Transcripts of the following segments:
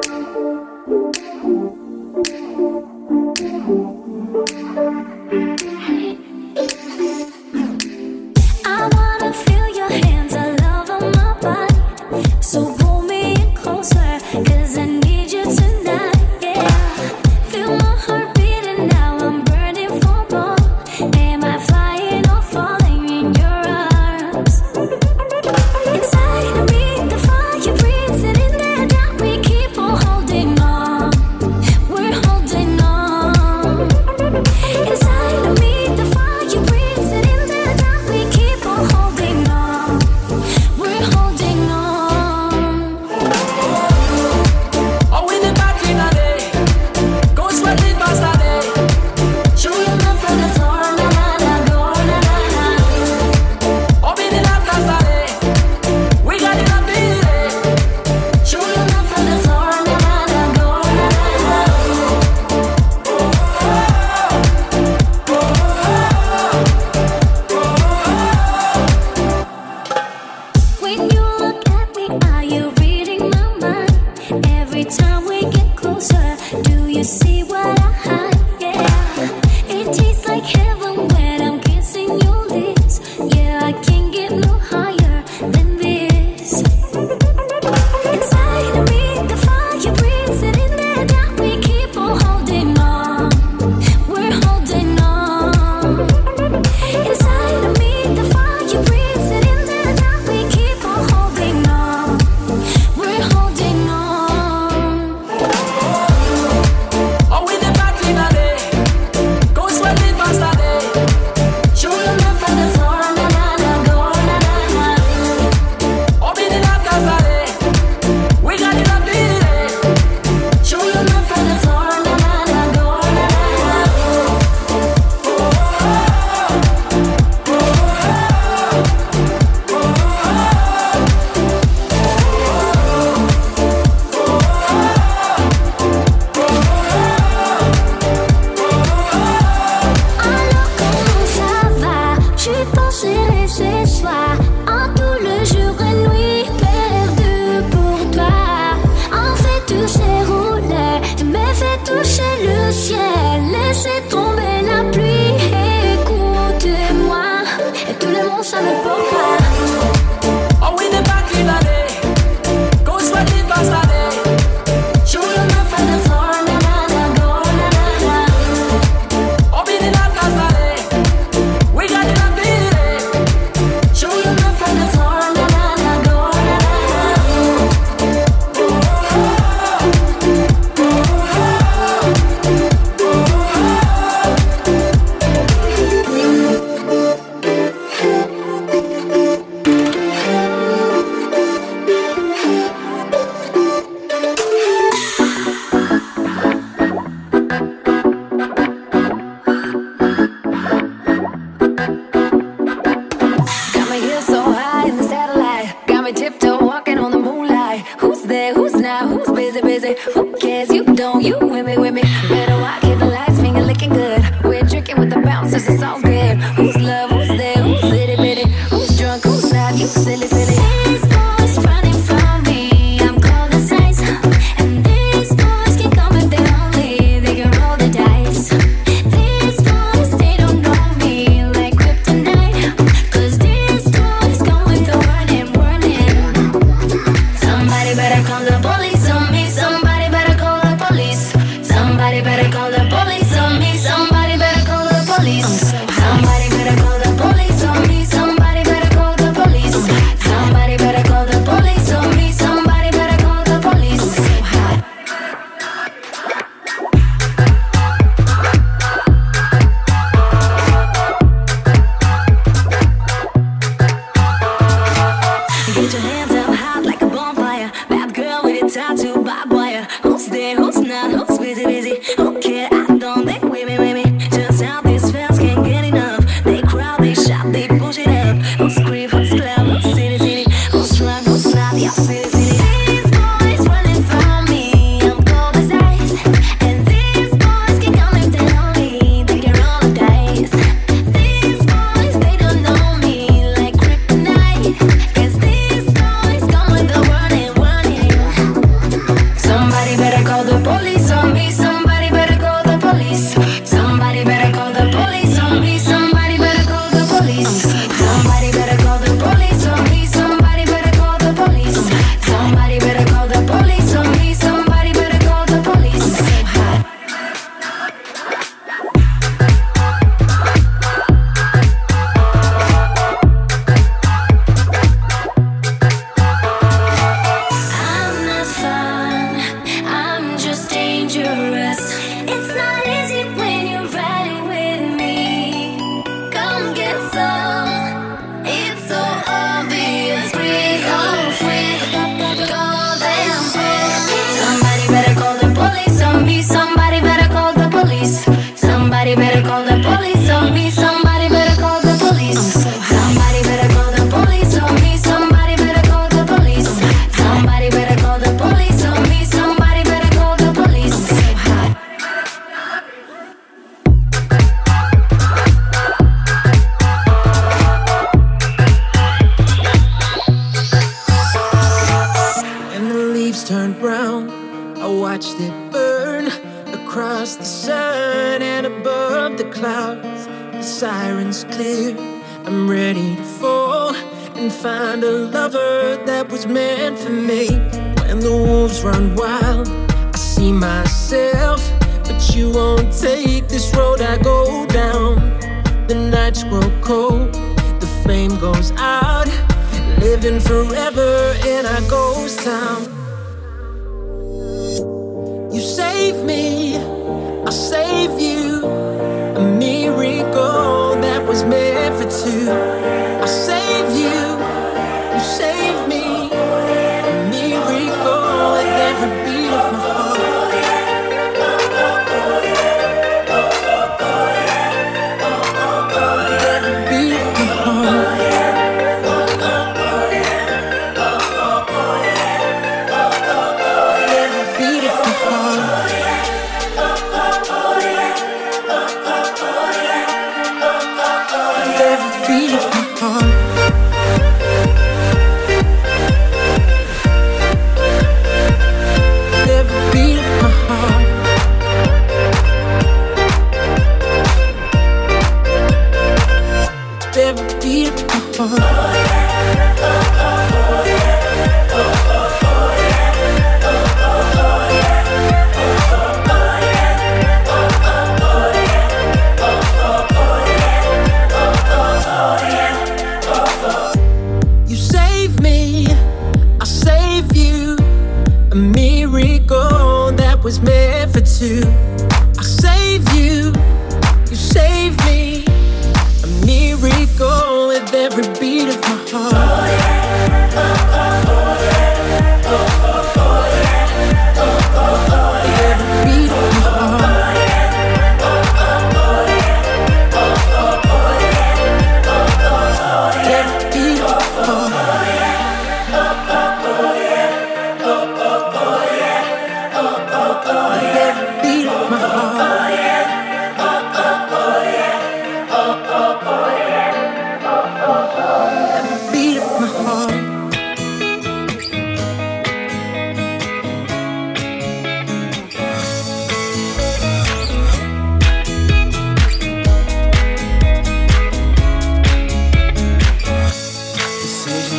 Thank you. Call the police like a bonfire. Bad girl with a touch. Brown. I watched it burn across the sun and above the clouds. The sirens clear. I'm ready to fall and find a lover that was meant for me. When the wolves run wild, I see myself, but you won't take this road I go down. The nights grow cold, the flame goes out, living forever in our ghost town. You save me, I'll save you. A miracle that was meant for two. I you, you save me. A miracle with every beat of my heart. With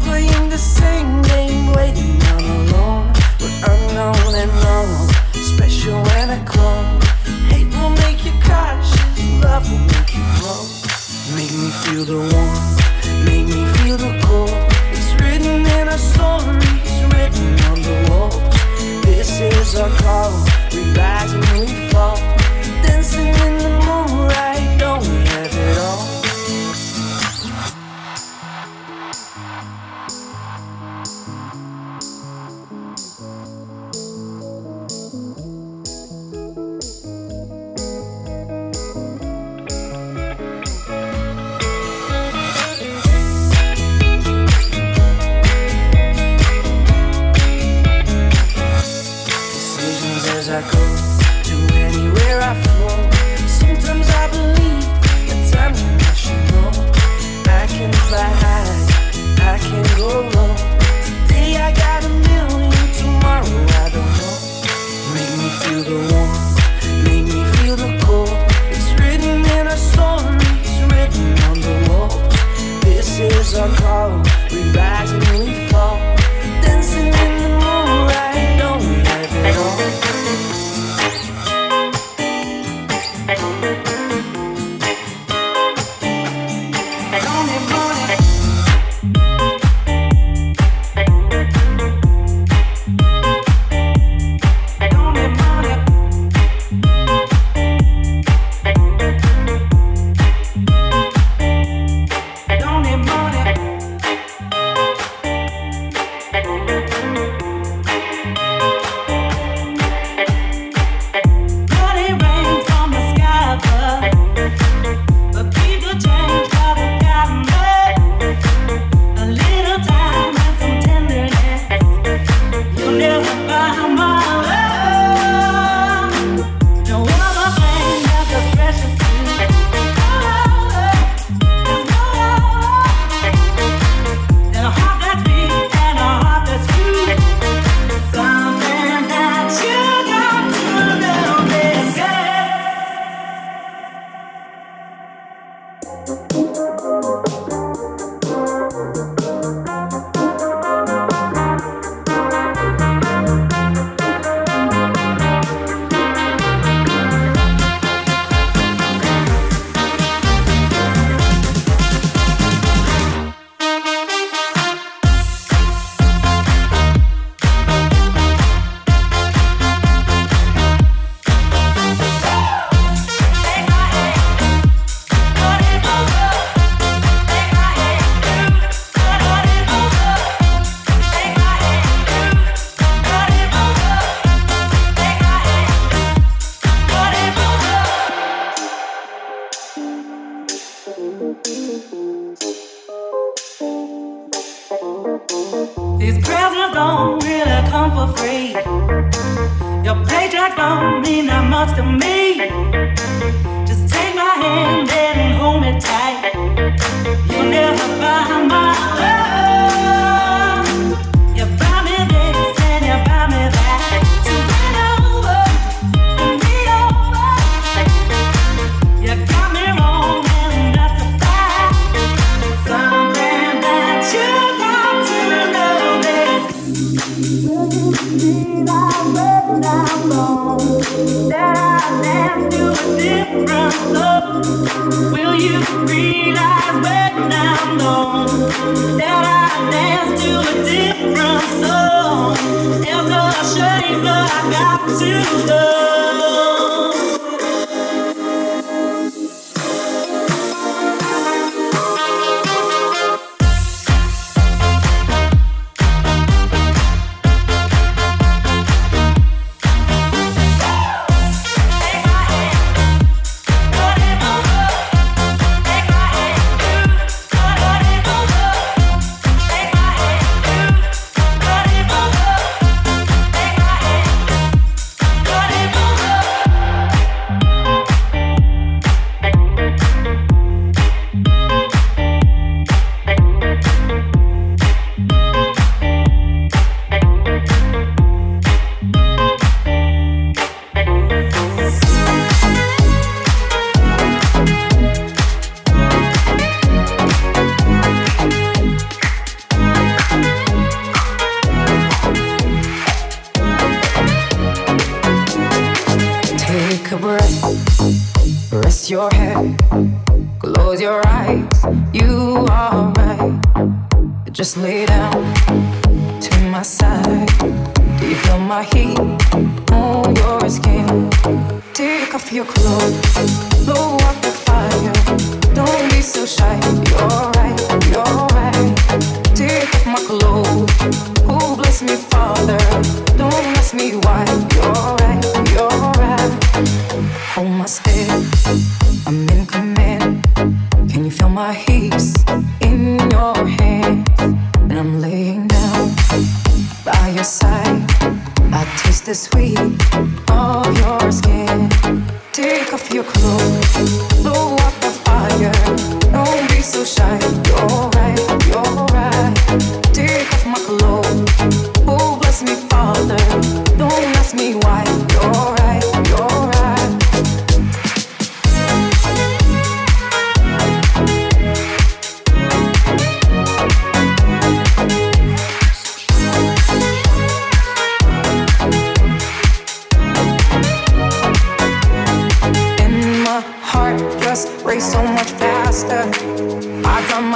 Playing the same game, waiting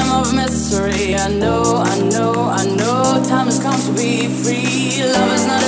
of mystery. I know, I know, I know time has come to be free. Love is not